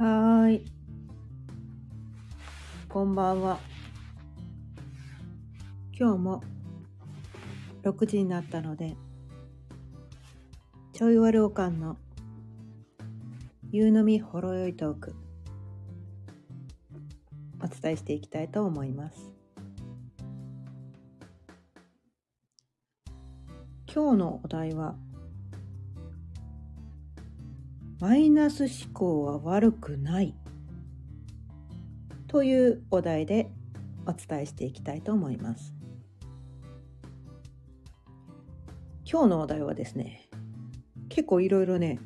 はい。こんばんは。今日も6時になったので、ちょいわるおかんの夕飲みほろ酔いトーク、お伝えしていきたいと思います。今日のお題は、マイナス思考は悪くないというお題でお伝えしていきたいと思います。今日のお題はですね、結構いろいろね、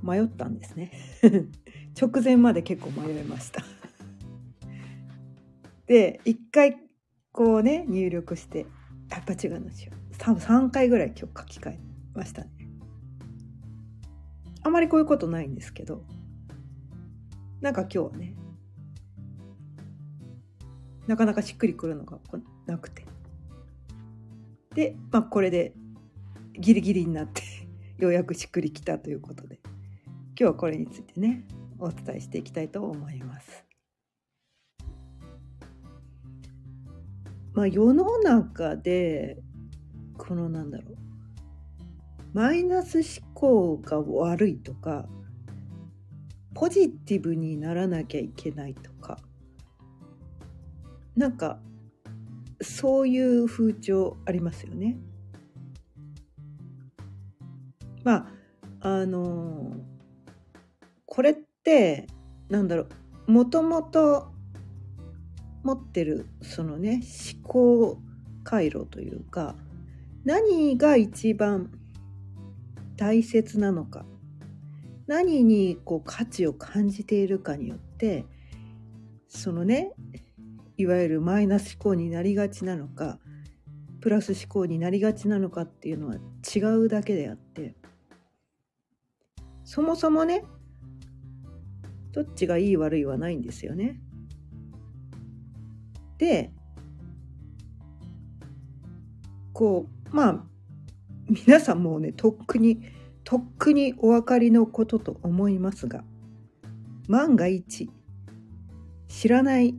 迷ったんですね。直前まで結構迷いました。で、一回こうね、入力して、やっぱ違うんですよ。多分3回ぐらい今日書き換えましたね。あまりこういうことないんですけど、なんか今日はね、なかなかしっくりくるのがなくて。で、まあこれでギリギリになって ようやくしっくりきたということで、今日はこれについてね、お伝えしていきたいと思います。まあ世の中で、このなんだろう、マイナス思考が悪いとかポジティブにならなきゃいけないとかなんかそういう風潮ありますよね。まああのこれってなんだろうもともと持ってるそのね思考回路というか何が一番大切なのか何にこう価値を感じているかによってそのねいわゆるマイナス思考になりがちなのかプラス思考になりがちなのかっていうのは違うだけであってそもそもねどっちがいい悪いはないんですよね。でこうまあ皆さんもうねとっくにとっくにお分かりのことと思いますが万が一知らない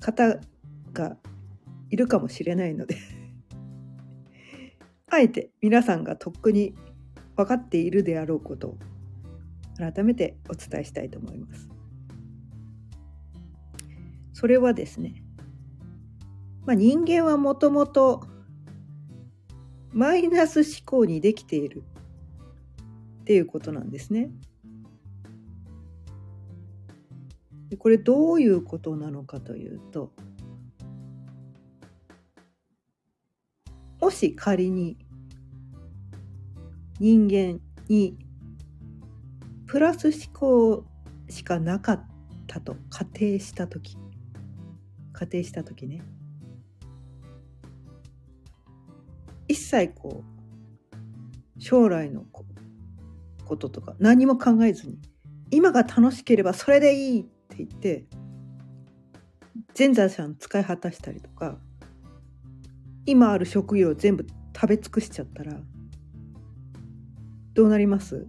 方がいるかもしれないので あえて皆さんがとっくに分かっているであろうことを改めてお伝えしたいと思います。それはですね、まあ、人間はもともとマイナス思考にできている。っていうことなんですね。でこれどういうことなのかというともし仮に人間にプラス思考しかなかったと仮定した時。仮定した時ね。切こう将来のこととか何も考えずに今が楽しければそれでいいって言って全財産使い果たしたりとか今ある職業を全部食べ尽くしちゃったらどうなります？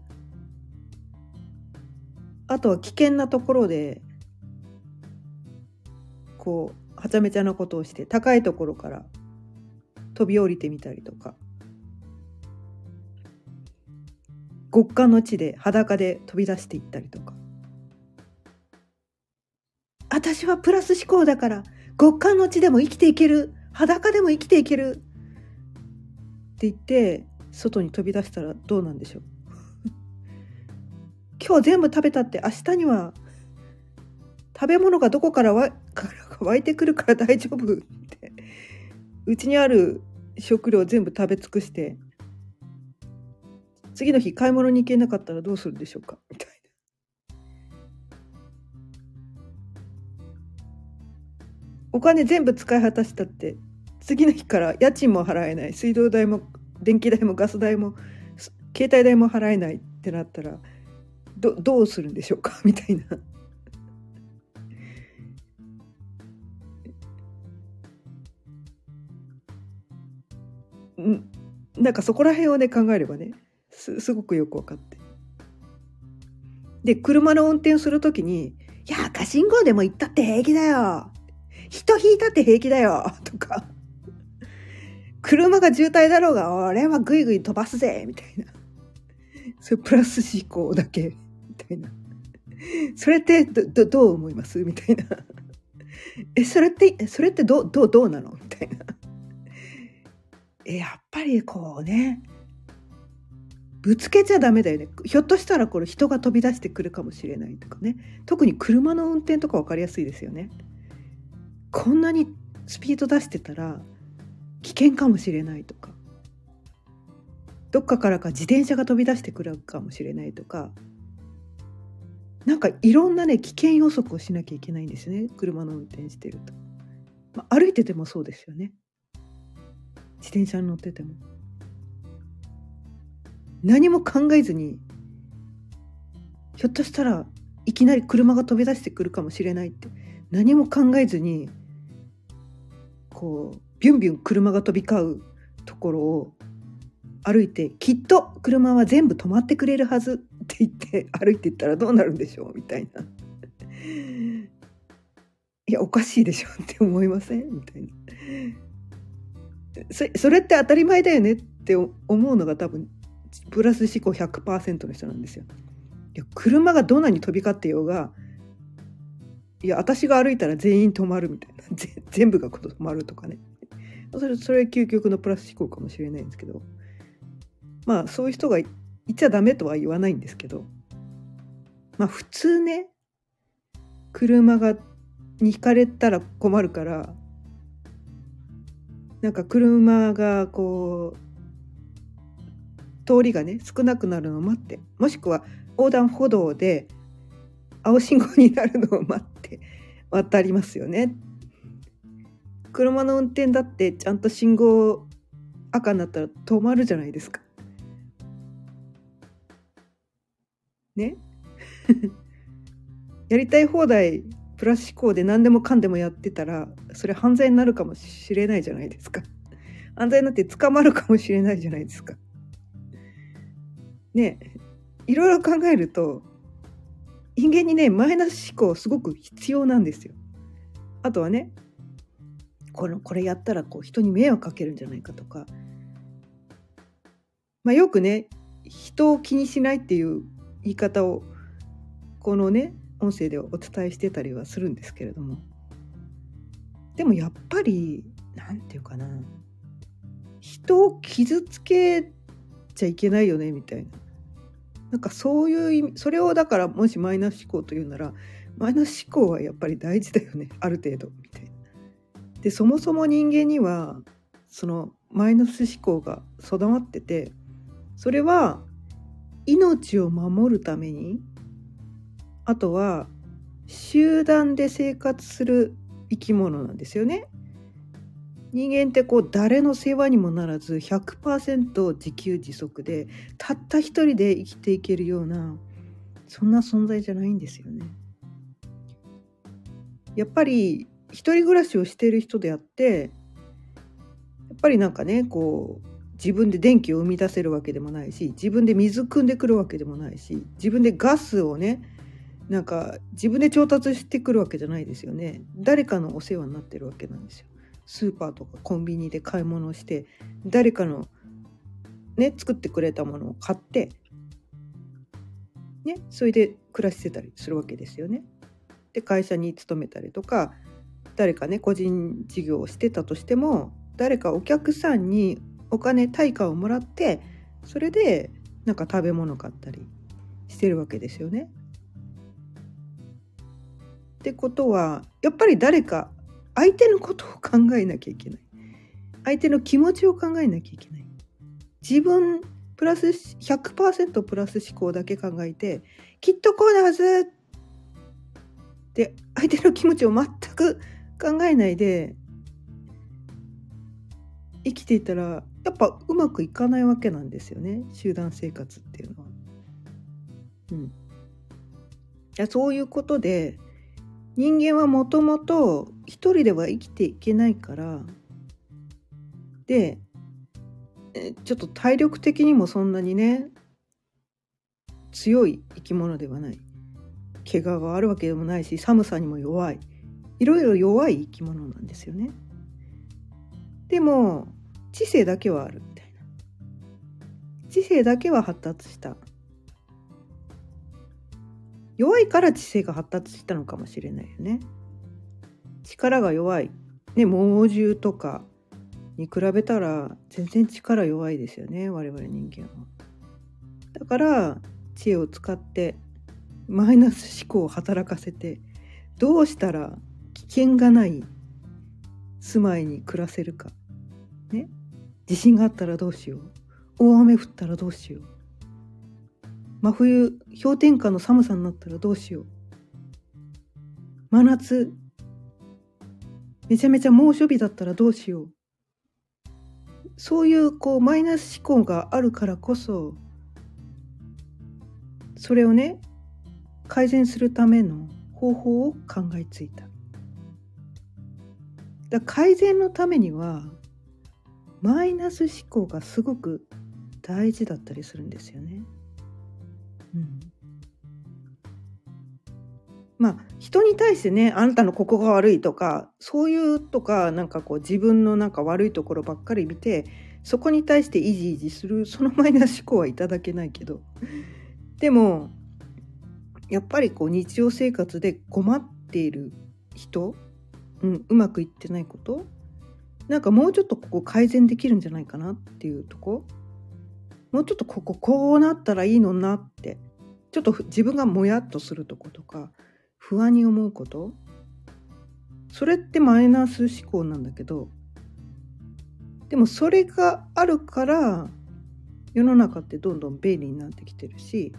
あとは危険なところでこうはちゃめちゃなことをして高いところから飛び降りてみたりとか。極寒の地で裸で飛び出していったりとか。私はプラス思考だから極寒の地でも生きていける。裸でも生きていける。って言って外に飛び出したらどうなんでしょう。今日全部食べたって明日には食べ物がどこからわ から湧いてくるから大丈夫って。うちにある食料全部食べ尽くして次の日買い物に行けなかったらどうするでしょうか？みたいな。お金全部使い果たしたって次の日から家賃も払えない水道代も電気代もガス代も携帯代も払えないってなったらどどうするんでしょうか？みたいな。なんかそこら辺をね考えればねすごくよく分かってで、車の運転するときに、いや、赤信号でも行ったって平気だよ。人引いたって平気だよ。とか。車が渋滞だろうが、俺はぐいぐい飛ばすぜみたいな。それプラス思考だけ。みたいな。それってど、ど、う思います？みたいな。え、それって、それってど、どう、どうなの？みたいな。やっぱりこうね、ぶつけちゃダメだよね。ひょっとしたらこれ人が飛び出してくるかもしれないとかね。特に車の運転とか分かりやすいですよね。こんなにスピード出してたら危険かもしれないとか。どっかからか自転車が飛び出してくるかもしれないとか。なんかいろんなね危険予測をしなきゃいけないんですね車の運転してると、まあ、歩いててもそうですよね自転車に乗ってても何も考えずにひょっとしたらいきなり車が飛び出してくるかもしれないって何も考えずにこうビュンビュン車が飛び交うところを歩いてきっと車は全部止まってくれるはずって言って歩いていったらどうなるんでしょう？みたいな。いやおかしいでしょって思いません？みたいな。それって当たり前だよねって思うのが多分プラス思考100%の人なんですよ。いや車がどんなに飛び交ってようがいや私が歩いたら全員止まるみたいな。全部が止まるとかね。それそれ究極のプラス思考かもしれないんですけど。まあそういう人がいちゃダメとは言わないんですけど。まあ普通ね車がにひかれたら困るからなんか車がこう通りがね少なくなるのを待ってもしくは横断歩道で青信号になるのを待って渡りますよね。車の運転だってちゃんと信号赤になったら止まるじゃないですか。ね やりたい放題プラス思考で何でもかんでもやってたらそれ犯罪になるかもしれないじゃないですか。犯罪になって捕まるかもしれないじゃないですか。ねいろいろ考えると人間にねマイナス思考すごく必要なんですよ。あとはねこのこれやったらこう人に迷惑かけるんじゃないかとか、まあ、よくね人を気にしないっていう言い方をこのね音声でお伝えしてたりはするんですけれども。でもやっぱり何て言うかな。人を傷つけちゃいけないよねみたいな。なんかそういう意味それをだからもしマイナス思考というならマイナス思考はやっぱり大事だよねある程度みたいな。でそもそも人間にはそのマイナス思考が備わっててそれは命を守るためにあとは集団で生活する生き物なんですよね。人間ってこう誰の世話にもならず100%自給自足でたった一人で生きていけるようなそんな存在じゃないんですよね。やっぱり一人暮らしをしている人であってやっぱりなんかねこう自分で電気を生み出せるわけでもないし自分で水汲んでくるわけでもないし自分でガスをねなんか自分で調達してくるわけじゃないですよね誰かのお世話になってるわけなんですよ。スーパーとかコンビニで買い物をして誰かのね作ってくれたものを買ってねそれで暮らしてたりするわけですよね。で会社に勤めたりとか誰かね個人事業をしてたとしても誰かお客さんにお金対価をもらってそれでなんか食べ物買ったりしてるわけですよね。ってことはやっぱり誰か相手のことを考えなきゃいけない。相手の気持ちを考えなきゃいけない。自分プラス100%プラス思考だけ考えてきっとこうだはずで相手の気持ちを全く考えないで生きていたらやっぱうまくいかないわけなんですよね集団生活っていうのは。うん、いやそういうことで人間はもともと一人では生きていけないからでちょっと体力的にもそんなにね強い生き物ではない。怪我があるわけでもないし寒さにも弱い。いろいろ弱い生き物なんですよね。でも知性だけはあるみたいな。知性だけは発達した。弱いから知性が発達したのかもしれないよね。力が弱い。ね猛獣とかに比べたら全然力弱いですよね。我々人間は。だから知恵を使ってマイナス思考を働かせてどうしたら危険がない住まいに暮らせるか。ね。地震があったらどうしよう。大雨降ったらどうしよう。真冬氷点下の寒さになったらどうしよう真夏めちゃめちゃ猛暑日だったらどうしようそういうこうマイナス思考があるからこそそれをね改善するための方法を考えついた。だ改善のためにはマイナス思考がすごく大事だったりするんですよね。うん、まあ人に対してねあんたのここが悪いとかそういうとかなんかこう自分のなんか悪いところばっかり見てそこに対してイジイジするそのマイナス思考はいただけないけど。でもやっぱりこう日常生活で困っている人、うん、うまくいってないことなんかもうちょっとここ改善できるんじゃないかなっていうとこ。もうちょっとこここうなったらいいのなってちょっと自分がもやっとするとことか不安に思うことそれってマイナス思考なんだけどでもそれがあるから世の中ってどんどん便利になってきてるし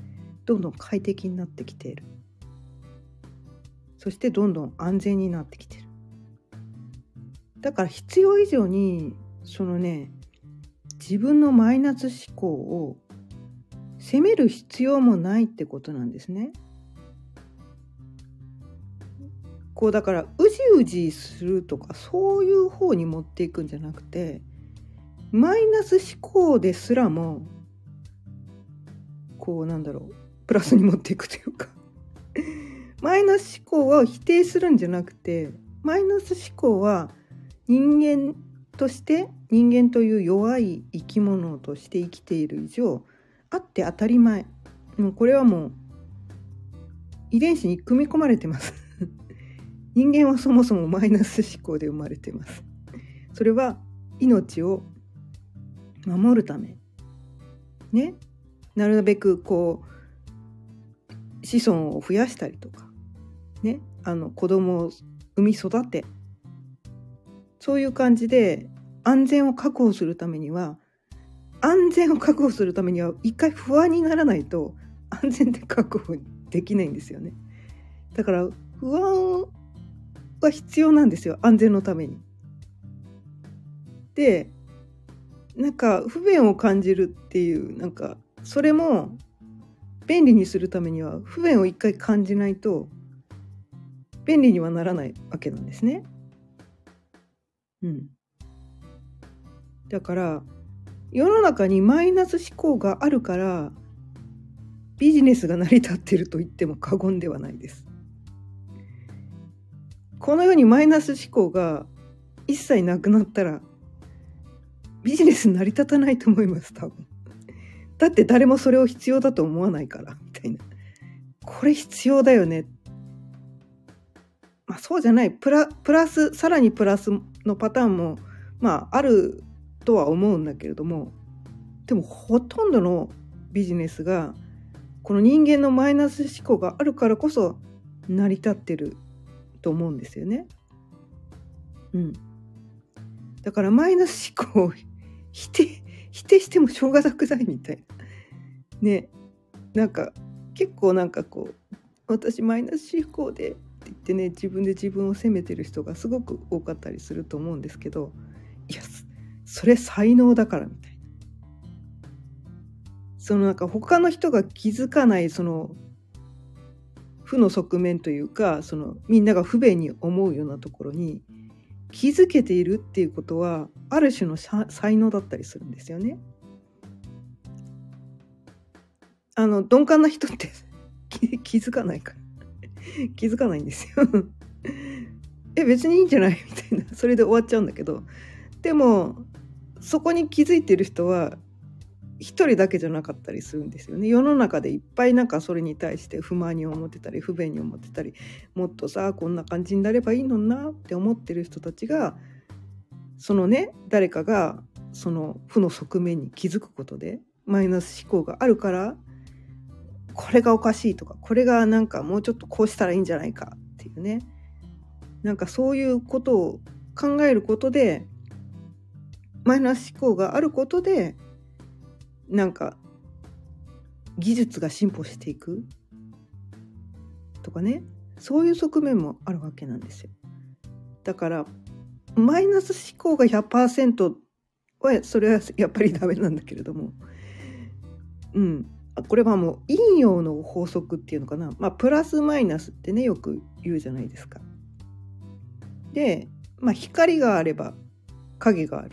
どんどん快適になってきている。そしてどんどん安全になってきてる。だから必要以上にそのね自分のマイナス思考を責める必要もないってことなんですね。こうだからうじうじするとかそういう方に持っていくんじゃなくてマイナス思考ですらもこうなんだろうプラスに持っていくというかマイナス思考は否定するんじゃなくてマイナス思考は人間として人間という弱い生き物として生きている以上あって当たり前。もうこれはもう遺伝子に組み込まれてます。人間はそもそもマイナス思考で生まれてます。それは命を守るため。ね。なるべくこう子孫を増やしたりとか。ね。あの子供を産み育てそういう感じで安全を確保するためには安全を確保するためには一回不安にならないと安全で確保できないんですよねだから不安は必要なんですよ安全のために。でなんか不便を感じるっていうなんかそれも便利にするためには不便を一回感じないと便利にはならないわけなんですね。うん。だから世の中にマイナス思考があるからビジネスが成り立ってると言っても過言ではないです。このようにマイナス思考が一切なくなったらビジネス成り立たないと思います多分。だって誰もそれを必要だと思わないからみたいなこれ必要だよねそうじゃないプラプラスさらにプラスのパターンもまああるとは思うんだけれどもでもほとんどのビジネスがこの人間のマイナス思考があるからこそ成り立ってると思うんですよね。うん。だからマイナス思考を否定否定してもしょうがなくないみたいな。ねなんか結構なんかこう私マイナス思考で言ってね自分で自分を責めてる人がすごく多かったりすると思うんですけどいやそれ才能だからみたいな。そのなんか他の人が気づかないその負の側面というかそのみんなが不便に思うようなところに気づけているっていうことはある種の才能だったりするんですよね。あの鈍感な人って 気づかないから 気づかないんですよ。え別にいいんじゃない？みたいな。それで終わっちゃうんだけど。でもそこに気づいてる人は一人だけじゃなかったりするんですよね。世の中でいっぱいなんかそれに対して不満に思ってたり不便に思ってたりもっとさこんな感じになればいいのになって思ってる人たちがそのね誰かがその負の側面に気づくことでマイナス思考があるからこれがおかしいとかこれがなんかもうちょっとこうしたらいいんじゃないかっていうね。なんかそういうことを考えることでマイナス思考があることでなんか技術が進歩していくとかね。そういう側面もあるわけなんですよ。だからマイナス思考が100%はそれはやっぱりダメなんだけれども。うん。これはもう陰陽の法則っていうのかなまあプラスマイナスってねよく言うじゃないですか。で、まあ、光があれば影がある。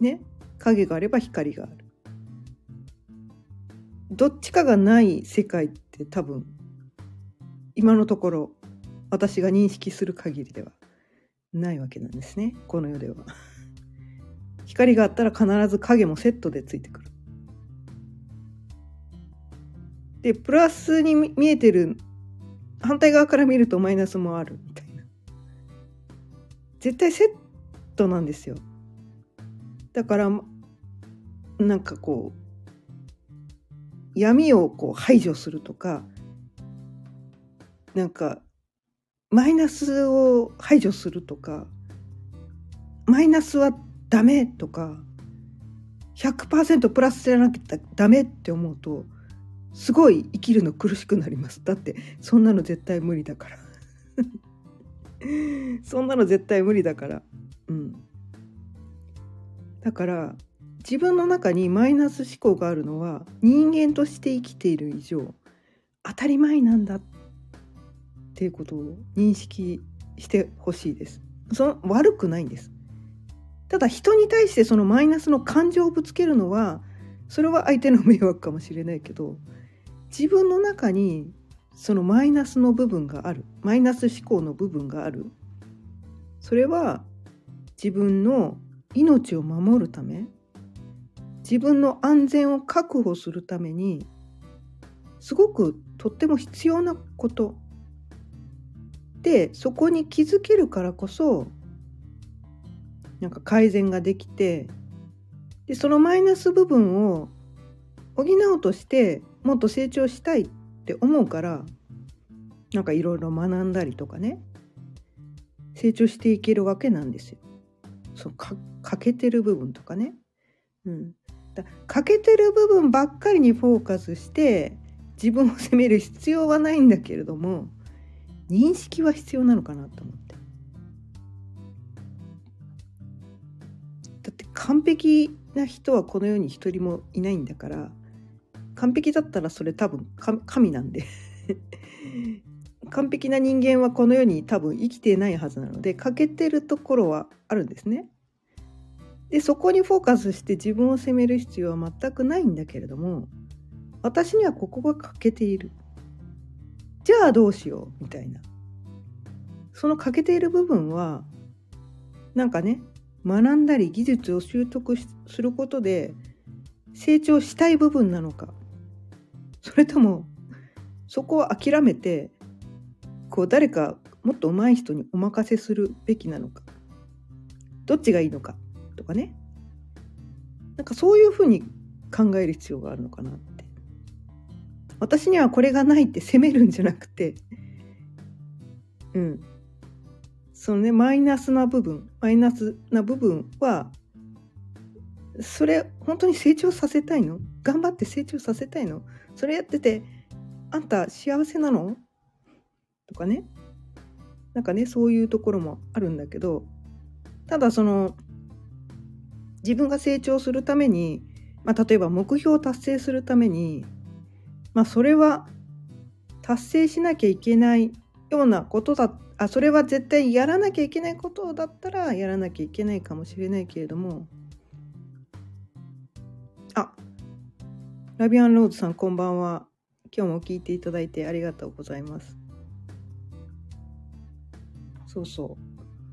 ね？影があれば光がある。どっちかがない世界って多分今のところ私が認識する限りではないわけなんですねこの世では。光があったら必ず影もセットでついてくる。でプラスに見えてる反対側から見るとマイナスもあるみたいな。絶対セットなんですよ。だからなんかこう闇をこう排除するとかなんかマイナスを排除するとかマイナスはダメとか100%プラスじゃなきゃダメって思うとすごい生きるの苦しくなります。だってそんなの絶対無理だから。そんなの絶対無理だから。うん。だから自分の中にマイナス思考があるのは人間として生きている以上当たり前なんだ。っていうことを認識してほしいです。その悪くないんです。ただ人に対してそのマイナスの感情をぶつけるのはそれは相手の迷惑かもしれないけど自分の中にそのマイナスの部分がある。マイナス思考の部分がある。それは自分の命を守るため。自分の安全を確保するためにすごくとっても必要なこと。でそこに気づけるからこそなんか改善ができてでそのマイナス部分を補おうとしてもっと成長したいって思うからなんかいろいろ学んだりとかね成長していけるわけなんですよ。そうか欠けてる部分とかね。うん、だ欠けてる部分ばっかりにフォーカスして自分を責める必要はないんだけれども認識は必要なのかなと思って。だって完璧な人はこの世に一人もいないんだから完璧だったらそれ多分神なんで。完璧な人間はこの世に多分生きてないはずなので欠けてるところはあるんですね。でそこにフォーカスして自分を責める必要は全くないんだけれども私にはここが欠けている。じゃあどうしようみたいな。その欠けている部分はなんかね学んだり技術を習得することで成長したい部分なのかそれともそこを諦めてこう誰かもっと上手い人にお任せするべきなのかどっちがいいのかとかね。なんかそういうふうに考える必要があるのかなって。私にはこれがないって責めるんじゃなくてうん。そのねマイナスな部分マイナスな部分はそれ本当に成長させたいの？頑張って成長させたいの？それやっててあんた幸せなの？とかね。なんかねそういうところもあるんだけどただその自分が成長するために、まあ、例えば目標を達成するために、まあ、それは達成しなきゃいけないようなことだあそれは絶対やらなきゃいけないことだったらやらなきゃいけないかもしれないけれどもあラビアンローズさんこんばんは。今日も聞いていただいてありがとうございます。そうそ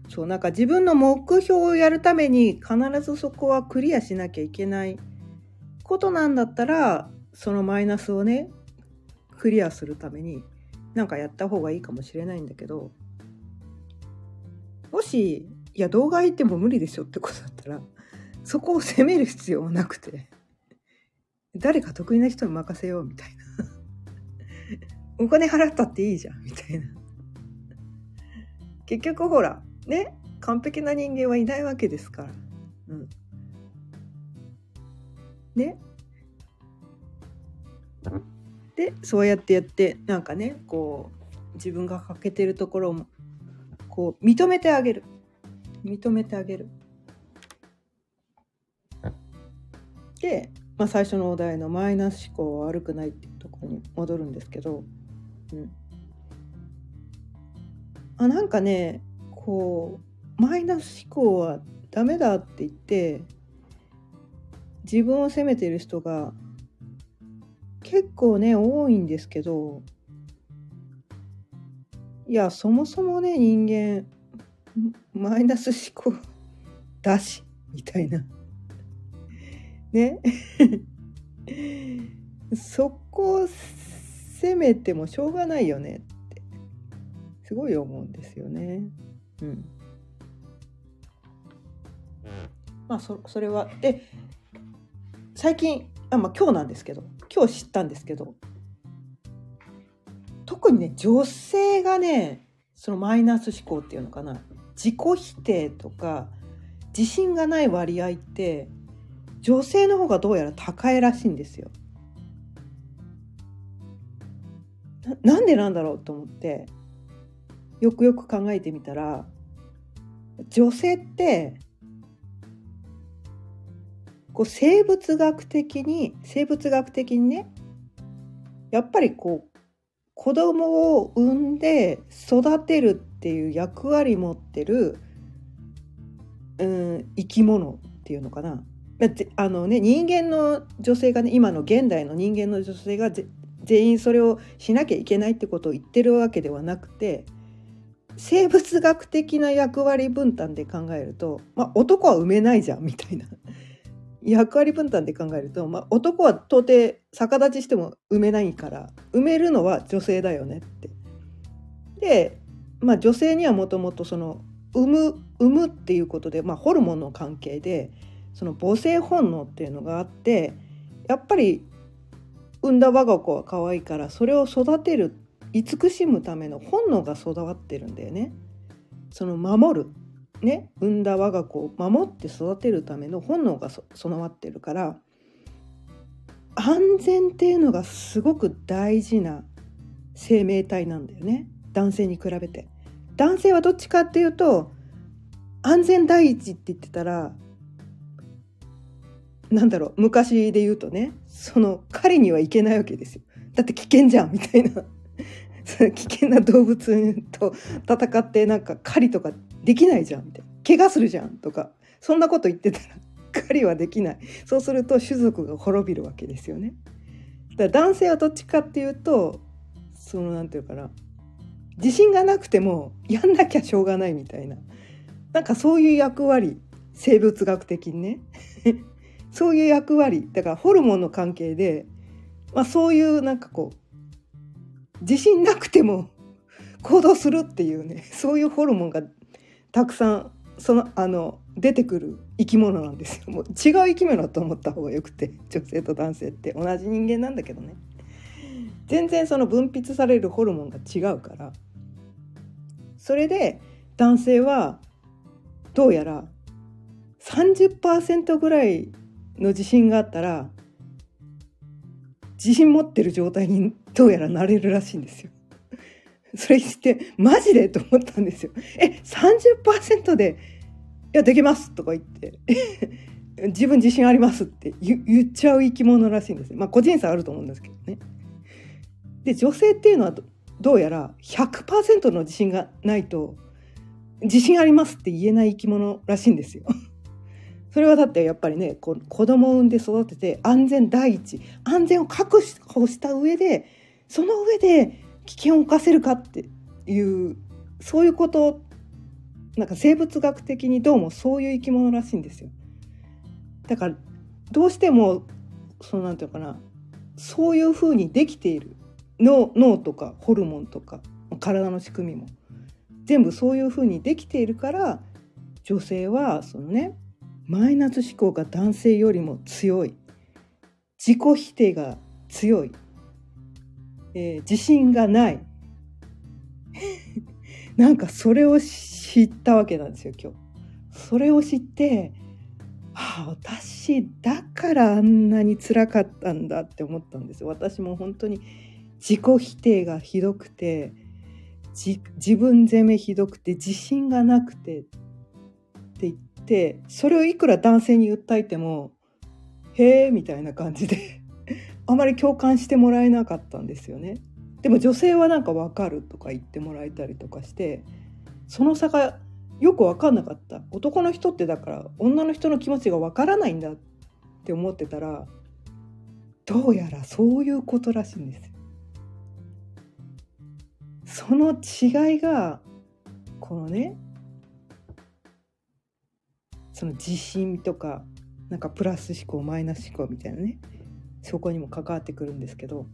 う。そうなんか自分の目標をやるために必ずそこはクリアしなきゃいけないことなんだったらそのマイナスをねクリアするためになんかやった方がいいかもしれないんだけどもしいや動画行っても無理でしょってことだったらそこを責める必要はなくて。誰か得意な人に任せようみたいな。お金払ったっていいじゃんみたいな。結局ほらね完璧な人間はいないわけですから。うん。ね。でそうやってやってなんかねこう自分が欠けてるところをこう認めてあげる。認めてあげる。で、まあ、最初のお題のマイナス思考は悪くないっていうところに戻るんですけど、うん、あなんかねこうマイナス思考はダメだって言って自分を責めてる人が結構ね多いんですけどいやそもそもね人間マイナス思考だしみたいな。ねそこを責めてもしょうがないよねってすごい思うんですよね。うん。まあそそれはで最近あまあ今日なんですけど今日知ったんですけど特にね女性がねそのマイナス思考っていうのかな自己否定とか自信がない割合って女性の方がどうやら高いらしいんですよ。ななんでなんだろうと思ってよくよく考えてみたら女性ってこう生物学的に生物学的にねやっぱりこう子供を産んで育てるっていう役割持ってる、うん、生き物っていうのかなあのね人間の女性がね今の現代の人間の女性が全員それをしなきゃいけないってことを言ってるわけではなくて生物学的な役割分担で考えると、まあ、男は産めないじゃんみたいな役割分担で考えると、まあ、男は到底逆立ちしても産めないから産めるのは女性だよねって。で、まあ、女性にはもともとその産む産むっていうことで、まあ、ホルモンの関係でその母性本能っていうのがあってやっぱり産んだ我が子は可愛いからそれを育てる慈しむための本能が育ってるんだよね。その守るね産んだ我が子を守って育てるための本能が備わってるから安全っていうのがすごく大事な生命体なんだよね男性に比べて。男性はどっちかっていうと安全第一って言ってたらなんだろう昔で言うとねその狩りには行けないわけですよ。だって危険じゃんみたいな。危険な動物と戦ってなんか狩りとかできないじゃんみたいな。怪我するじゃんとか。そんなこと言ってたら 狩りはできない。そうすると種族が滅びるわけですよね。だから男性はどっちかっていうとそのなんていうかな。自信がなくてもやんなきゃしょうがないみたいな。なんかそういう役割生物学的にね。そういう役割だからホルモンの関係で、まあ、そういうなんかこう自信なくても行動するっていうねそういうホルモンがたくさんそのあの出てくる生き物なんですよ。もう違う生き物と思った方がよくて女性と男性って同じ人間なんだけどね。全然その分泌されるホルモンが違うからそれで男性はどうやら30%ぐらいの自信があったら自信持ってる状態にどうやらなれるらしいんですよ。それしてマジでと思ったんですよ。え30%で「いやできます」とか言って 自分自信ありますって言っちゃう生き物らしいんですまあ個人差あると思うんですけどね。で女性っていうのはどうやら100%の自信がないと自信ありますって言えない生き物らしいんですよ。それはだってやっぱりねこ子供を産んで育てて安全第一安全を確保した上でその上で危険を冒せるかっていうそういうことなんか生物学的にどうもそういう生き物らしいんですよ。だからどうしてもそのなんていうかなそういうふうにできている脳脳とかホルモンとか体の仕組みも全部そういうふうにできているから女性はそのねマイナス思考が男性よりも強い自己否定が強い、えー、自信がない なんかそれを知ったわけなんですよ今日。それを知ってああ私だからあんなに辛かったんだって思ったんです。私も本当に自己否定がひどくて自分責めひどくて自信がなくてって言ってそれをいくら男性に訴えても「へえ」みたいな感じで あまり共感してもらえなかったんですよね。でも女性はなんか分かるとか言ってもらえたりとかしてその差がよく分かんなかった男の人ってだから女の人の気持ちが分からないんだって思ってたらどうやらそういうことらしいんですその違いがこのねその自信とかなんかプラス思考マイナス思考みたいなねそこにも関わってくるんですけど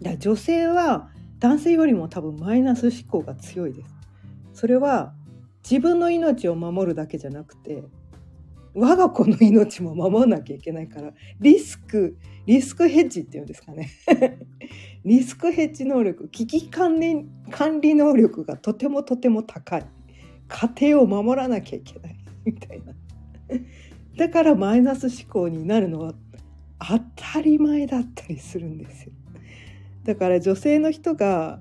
だ女性は男性よりも多分マイナス思考が強いです。それは自分の命を守るだけじゃなくて我が子の命も守らなきゃいけないからリスクリスクヘッジっていうんですかね。リスクヘッジ能力危機管理管理能力がとてもとても高い。家庭を守らなきゃいけない。みたいな。だからマイナス思考になるのは当たり前だったりするんですよ。だから女性の人が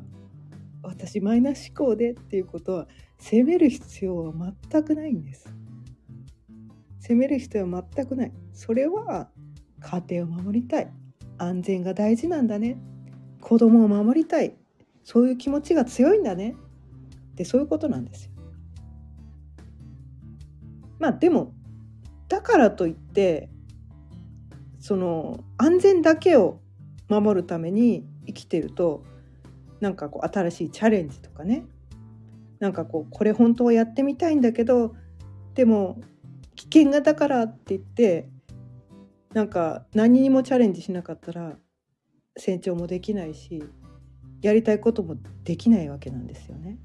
私マイナス思考でっていうことは責める必要は全くないんです。責める必要は全くない。それは家庭を守りたい。安全が大事なんだね。子供を守りたい。そういう気持ちが強いんだね。でそういうことなんですよ。まあでもだからといってその安全だけを守るために生きてるとなんかこう新しいチャレンジとかねなんかこうこれ本当はやってみたいんだけどでも危険がだからって言ってなんか何にもチャレンジしなかったら成長もできないしやりたいこともできないわけなんですよね。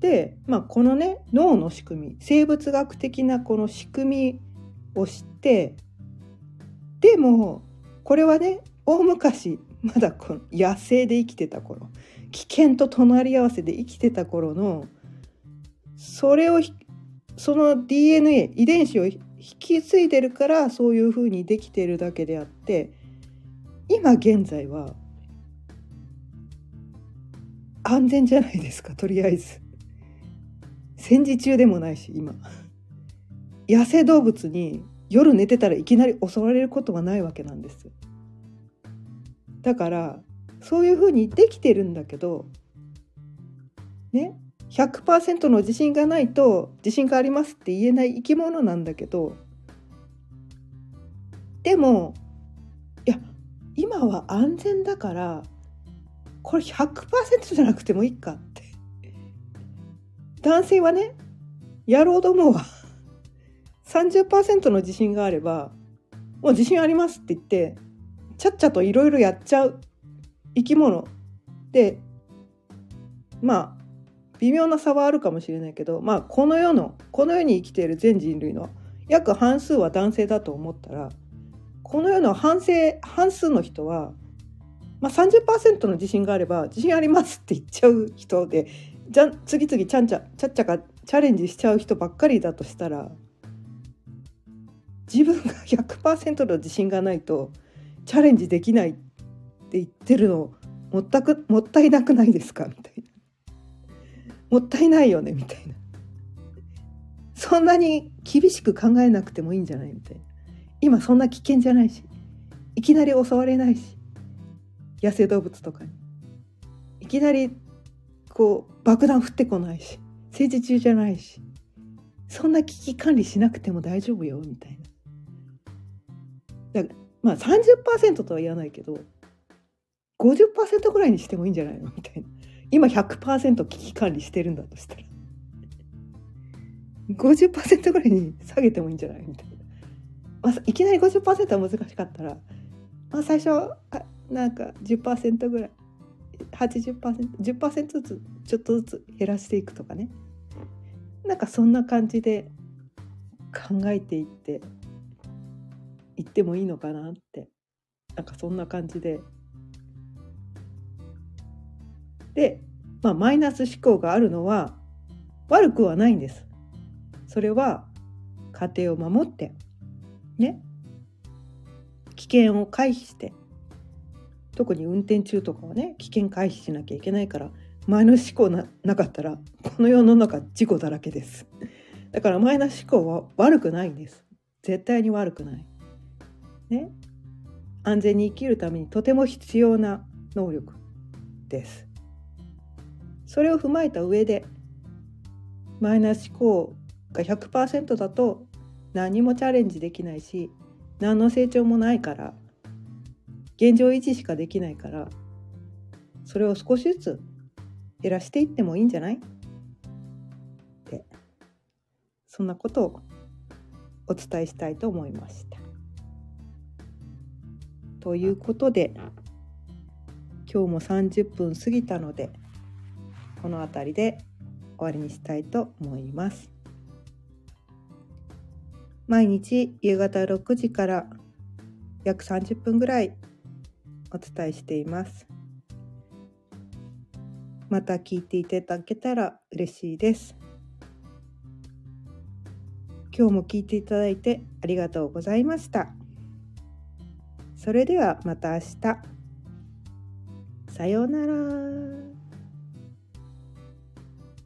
で、まあ、このね脳の仕組み生物学的なこの仕組みを知ってでもこれはね大昔まだこの野生で生きてた頃危険と隣り合わせで生きてた頃のそれをその DNA 遺伝子を引き継いでるからそういうふうにできてるだけであって今現在は安全じゃないですかとりあえず。戦時中でもないし今。野生動物に夜寝てたらいきなり襲われることがないわけなんです。だからそういうふうにできてるんだけどね100%の自信がないと自信がありますって言えない生き物なんだけどでもいや今は安全だからこれ100%じゃなくてもいいか。っ男性はねやろうと思うわ。30%の自信があればもう自信ありますって言ってちゃっちゃといろいろやっちゃう生き物。でまあ微妙な差はあるかもしれないけどまあこの世のこの世に生きている全人類の約半数は男性だと思ったらこの世の半数半数の人は、まあ、30%の自信があれば自信ありますって言っちゃう人でじゃ次々ちゃんちゃちゃっちゃかチャレンジしちゃう人ばっかりだとしたら自分が100%の自信がないとチャレンジできないって言ってるのもったくもったいなくないですか？みたいな。もったいないよね？みたいな。そんなに厳しく考えなくてもいいんじゃない？みたいな。今そんな危険じゃないしいきなり襲われないし野生動物とかに。いきなりこう爆弾降ってこないし政治中じゃないしそんな危機管理しなくても大丈夫よみたいな。だからまあ30%とは言わないけど50%ぐらいにしてもいいんじゃないの？みたいな。今100%危機管理してるんだとしたら。50%ぐらいに下げてもいいんじゃない？みたいな、まあ、いきなり50%は難しかったら、まあ、最初あなんか10%ぐらい。80%10% ずつちょっとずつ減らしていくとかね。なんかそんな感じで考えていっていってもいいのかなって。なんかそんな感じで。で、まあ、マイナス思考があるのは悪くはないんです。それは家庭を守ってね。危険を回避して特に運転中とかはね危険回避しなきゃいけないからマイナス思考ななかったらこの世の中事故だらけです。だからマイナス思考は悪くないんです。絶対に悪くない。ね。安全に生きるためにとても必要な能力です。それを踏まえた上でマイナス思考が100%だと何もチャレンジできないし何の成長もないから現状維持しかできないからそれを少しずつ減らしていってもいいんじゃない？ってそんなことをお伝えしたいと思いました。ということで今日も30分過ぎたのでこの辺りで終わりにしたいと思います。毎日夕方6時から約30分ぐらいお伝えしています。また聞いていただけたら嬉しいです。今日も聞いていただいてありがとうございました。それではまた明日。さようなら。